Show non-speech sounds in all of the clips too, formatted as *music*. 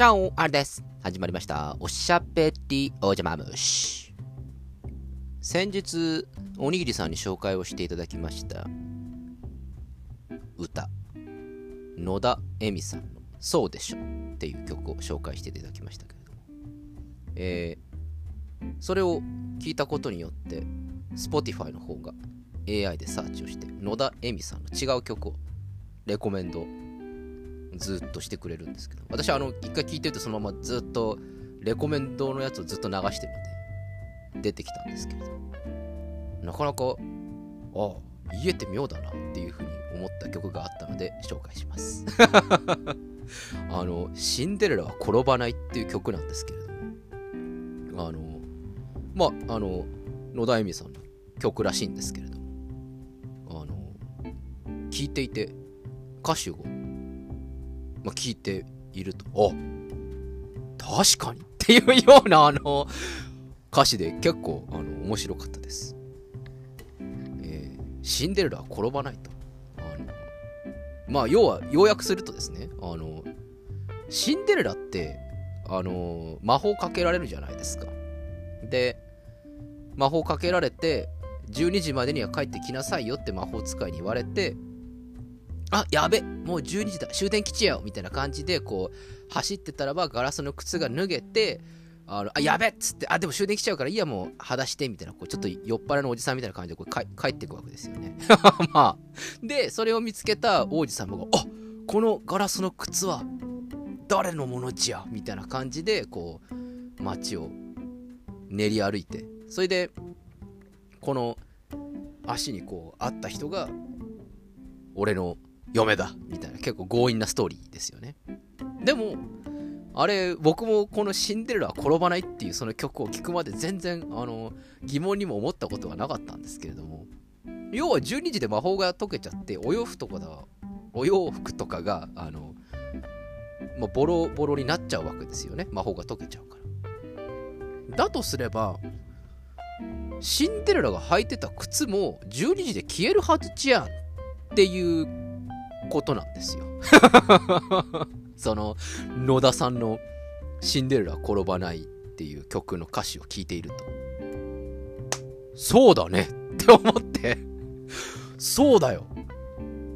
チャオあれです。始まりました。おしゃべりおじゃまむし。先日、おにぎりさんに紹介をしていただきました歌、野田恵美さんのそうでしょっていう曲を紹介していただきましたけれども、えー、それを聞いたことによって、Spotify の方が AI でサーチをして、野田恵美さんの違う曲をレコメンドずっとしてくれるんですけど私はあの一回聞いてるとそのままずっとレコメンドのやつをずっと流してるので出てきたんですけれど。なかなかああ家って妙だなっていうふうに思った曲があったので紹介します。*laughs* あのシンデレラは転ばないっていう曲なんですけれども。あのまああの野田恵美さんの曲らしいんですけれども。あの聞いていて歌詞をまあ、聞いていると、あ確かに *laughs* っていうようなあの歌詞で結構あの面白かったです。えー、シンデレラは転ばないと。あのまあ要は要約するとですね、あのシンデレラってあの魔法かけられるじゃないですか。で、魔法かけられて12時までには帰ってきなさいよって魔法使いに言われてあ、やべ、もう12時だ、終電基地やよみたいな感じで、こう、走ってたらば、ガラスの靴が脱げて、あのあやべっつって、あ、でも終電来ちゃうから、いいや、もう、裸して、みたいな、こう、ちょっと酔っ払いのおじさんみたいな感じで、こう帰ってくわけですよね。*laughs* まあ。で、それを見つけた王子様が、あこのガラスの靴は、誰のものじゃみたいな感じで、こう、街を練り歩いて、それで、この、足にこう、あった人が、俺の嫁だ。みたいな。結構強引なストーリーですよね。でもあれ僕もこの「シンデレラは転ばない」っていうその曲を聴くまで全然あの疑問にも思ったことはなかったんですけれども。要は12時で魔法が解けちゃってお洋服とかだお洋服とかがあの、まあ、ボロボロになっちゃうわけですよね。魔法が解けちゃうから。だとすればシンデレラが履いてた靴も12時で消えるはずじゃんっていうことなんですよ。*laughs* その野田さんの「シンデレラ転ばない」っていう曲の歌詞を聞いていると。そうだね。って思って。そうだよ。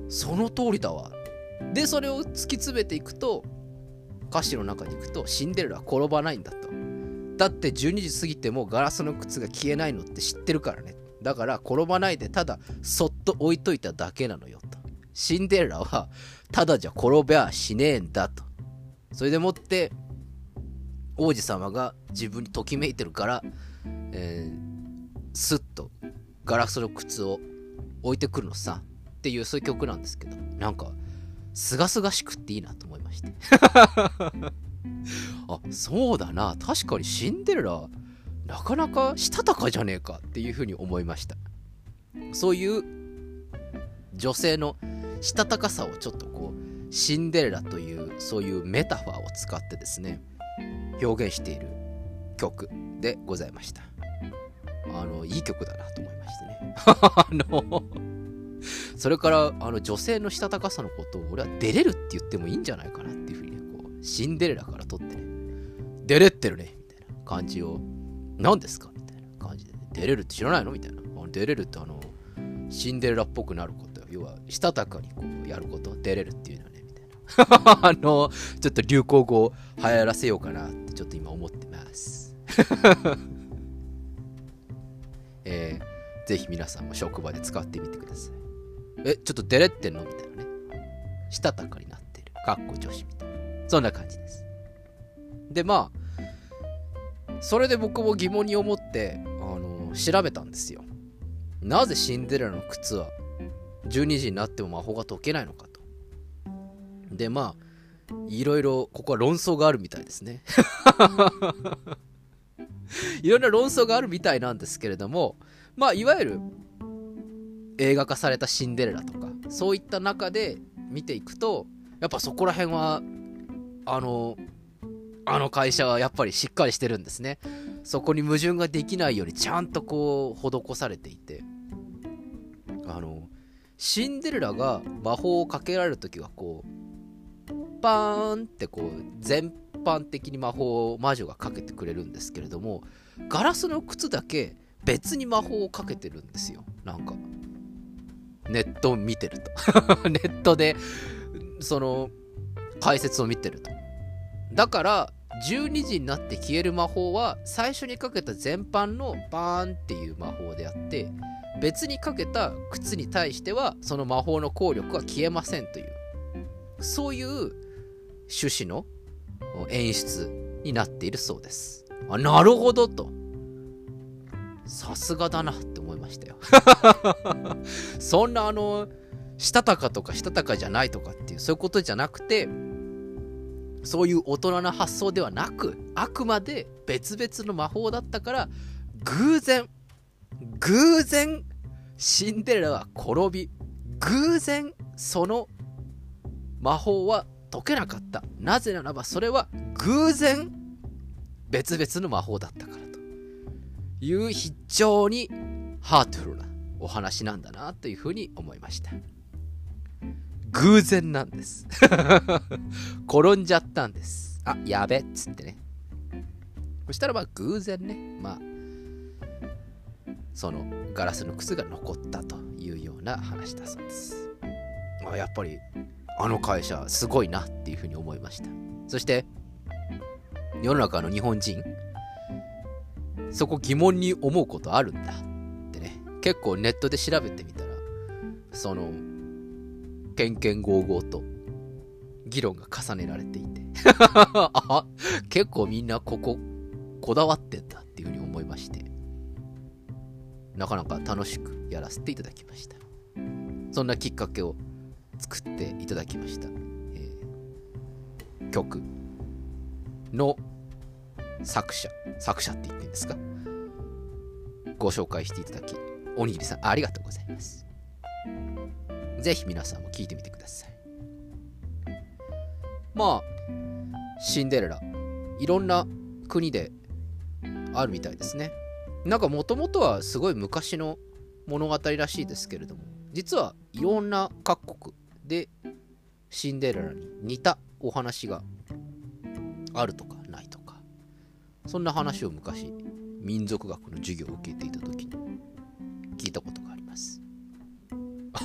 その通りだわ。でそれを突き詰めていくと歌詞の中に行くとシンデレラ転ばないんだと。だって12時過ぎてもガラスの靴が消えないのって知ってるからね。だから転ばないでただそっと置いといただけなのよと。シンデレラはただじゃ転べはしねえんだと。それでもって王子様が自分にときめいてるから、えー、スッとガラスの靴を置いてくるのさっていうそういう曲なんですけどなんかすがすがしくっていいなと思いまして。*laughs* あそうだな。確かにシンデレラなかなかしたたかじゃねえかっていうふうに思いました。そういう女性のしたたかさをちょっとこうシンデレラというそういうメタファーを使ってですね表現している曲でございました。あのいい曲だなと思いましてね。*laughs* あのそれからあの女性のしたたかさのことを俺は出れるって言ってもいいんじゃないかなっていうふうにねこうシンデレラから取ってね出れってるねみたいな感じを何ですかみたいな感じで、ね、出れるって知らないのみたいな。出れるってあのシンデレラっぽくなること。要はしたたかにこうやること出れるっていうのはねみたいな。*laughs* あのちょっと流行語を流行らせようかなってちょっと今思ってます。*laughs* *laughs* えー、ぜひ皆さんも職場で使ってみてください。えちょっと出れってんのみたいなね。したたかになってる。かっこ女子みたいな。そんな感じです。でまあそれで僕も疑問に思ってあの調べたんですよ。なぜシンデレラの？靴は12時になっても魔法が解けないのかと。で、まあ、いろいろ、ここは論争があるみたいですね。*laughs* いろんな論争があるみたいなんですけれども、まあ、いわゆる映画化されたシンデレラとか、そういった中で見ていくと、やっぱそこら辺は、あの、あの会社はやっぱりしっかりしてるんですね。そこに矛盾ができないようにちゃんとこう施されていて、シンデレラが魔法をかけられる時はこうパーンってこう前般的に魔法を魔女がかけてくれるんですけれどもガラスの靴だけ別に魔法をかけてるんですよ。なんかネットを見てると。*laughs* ネットでその解説を見てると。だから12時になって消える魔法は最初にかけた全般のバーンっていう魔法であって別にかけた靴に対してはその魔法の効力は消えませんという。そういう趣旨の演出になっているそうです。あなるほどと。さすがだなって思いましたよ。*laughs* そんなあのしたたかとかしたたかじゃないとかっていうそういうことじゃなくてそういう大人な発想ではなくあくまで別々の魔法だったから偶然偶然シンデレラは転び偶然その魔法は解けなかった。なぜならばそれは偶然別々の魔法だったからという非常にハートフルなお話なんだなというふうに思いました。偶然なんです。*laughs* 転んじゃったんです。あやべっつってね。そしたらまあ偶然ね。まあそのガラスの靴が残ったというような話だそうです。あやっぱりあの会社すごいなっていうふうに思いました。そして世の中の日本人そこ疑問に思うことあるんだってね。結構ネットで調べてみたらそのけんけんごうごうと議論が重ねられていて。*laughs* あ結構みんなこここだわってんだ。なかなか楽しくやらせていただきました。そんなきっかけを作っていただきました、えー、曲の作者作者って言っていいんですか？ご紹介していただきおにぎりさんありがとうございます。ぜひ皆さんも聞いてみてください。まあシンデレラいろんな国であるみたいですね。なんかもともとはすごい昔の物語らしいですけれども実はいろんな各国でシンデレラに似たお話があるとかないとかそんな話を昔民族学の授業を受けていた時に聞いたことがあります。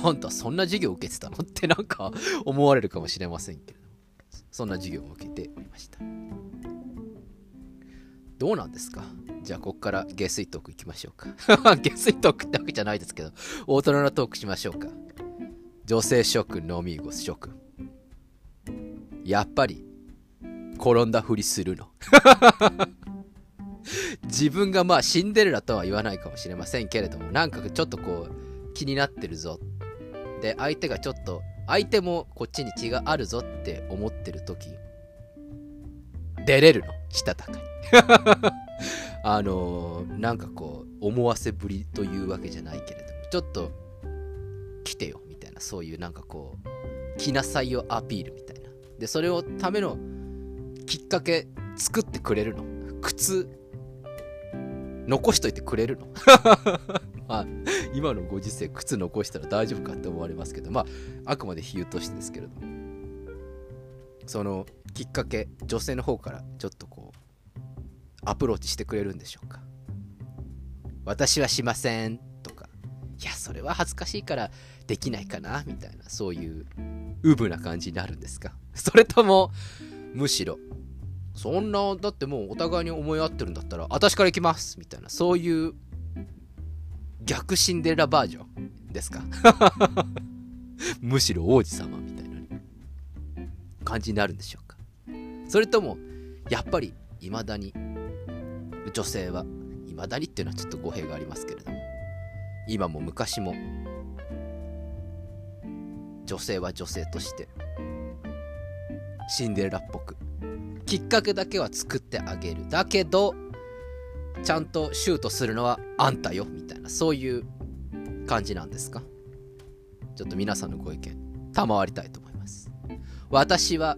あんたそんな授業を受けてたの？ってなんか思われるかもしれませんけれどそんな授業を受けておりました。どうなんですか？じゃあここから下水トークいきましょうか。*laughs* 下水トークってわけじゃないですけど大人のトークしましょうか。女性諸君ノミーゴス諸君。やっぱり転んだふりするの。*laughs* 自分がまあシンデレラとは言わないかもしれませんけれどもなんかちょっとこう気になってるぞ。で相手がちょっと相手もこっちに気があるぞって思ってる時出れるの。したたかに。あのー、なんかこう思わせぶりというわけじゃないけれどもちょっと来てよみたいなそういうなんかこう来なさいよアピールみたいな。でそれをためのきっかけ作ってくれるの。靴残しといてくれるの。*laughs* まあ今のご時世靴残したら大丈夫かって思われますけどまああくまで比喩としてですけれども。そのきっかけ女性の方からちょっとアプローチしてくれるんでしょうか？私はしませんとか。いやそれは恥ずかしいからできないかなみたいな、そういう、うぶな感じになるんですか？それとも、むしろ、そんな、だってもうお互いに思い合ってるんだったら、私から行きますみたいな、そういう、逆シンデレラバージョンですか？*laughs* むしろ王子様みたいな、感じになるんでしょうか？それとも、やっぱり、未だに、女性は、未だにっていうのはちょっと語弊がありますけれども、今も昔も女性は女性としてシンデレラっぽくきっかけだけは作ってあげる。だけどちゃんとシュートするのはあんたよみたいなそういう感じなんですか？ちょっと皆さんのご意見賜りたいと思います。私は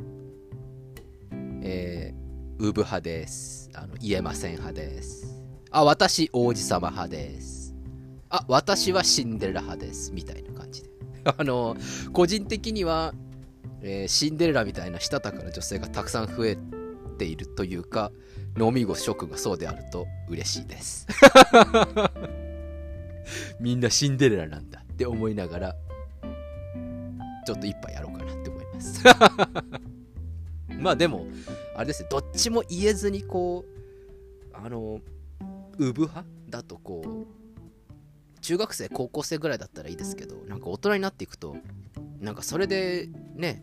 えー、ウブ派です。あの言えません派です。あ私王子様派です。あ私はシンデレラ派です。みたいな感じで。あの、個人的には、えー、シンデレラみたいなしたたかな女性がたくさん増えているというか飲み子諸君がそうであると嬉しいです。*laughs* みんなシンデレラなんだって思いながらちょっと一杯やろうかなって思います。まあでもあれですねどっちも言えずにこうあのウブ派だとこう中学生高校生ぐらいだったらいいですけどなんか大人になっていくとなんかそれでね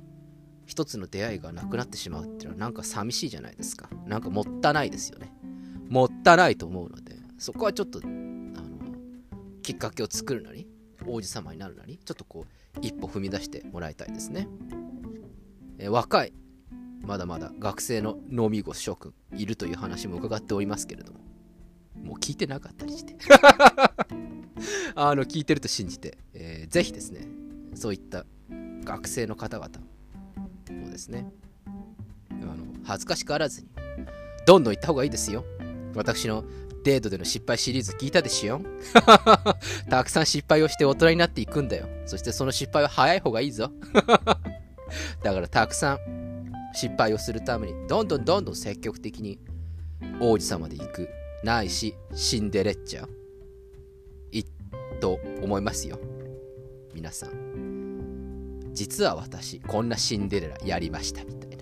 一つの出会いがなくなってしまうっていうのはなんか寂しいじゃないですか。なんかもったいないですよね。もったいないと思うのでそこはちょっとあのきっかけを作るなり王子様になるなりちょっとこう一歩踏み出してもらいたいですね、え若い。まだまだ学生の飲み子諸君いるという話も伺っておりますけれども。もう聞いてなかったりして。*laughs* あの聞いてると信じて、えー、ぜひですねそういった学生の方々もですねあの恥ずかしがらずにどんどん行った方がいいですよ。私のデートでの失敗シリーズ聞いたでしょ *laughs* たくさん失敗をして大人になっていくんだよ。そしてその失敗は早い方がいいぞ。*laughs* だからたくさん失敗をするためにどんどんどんどん積極的に王子様で行くないしシンデレッチャいと思いますよ。皆さん。実は私こんなシンデレラやりましたみたいな。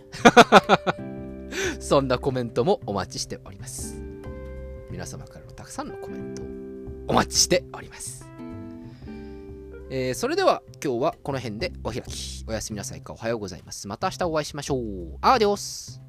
*laughs* そんなコメントもお待ちしております。皆様からのたくさんのコメントをお待ちしております。えー、それでは今日はこの辺でお開き。おやすみなさいか。おはようございます。また明日お会いしましょう。アーディオス。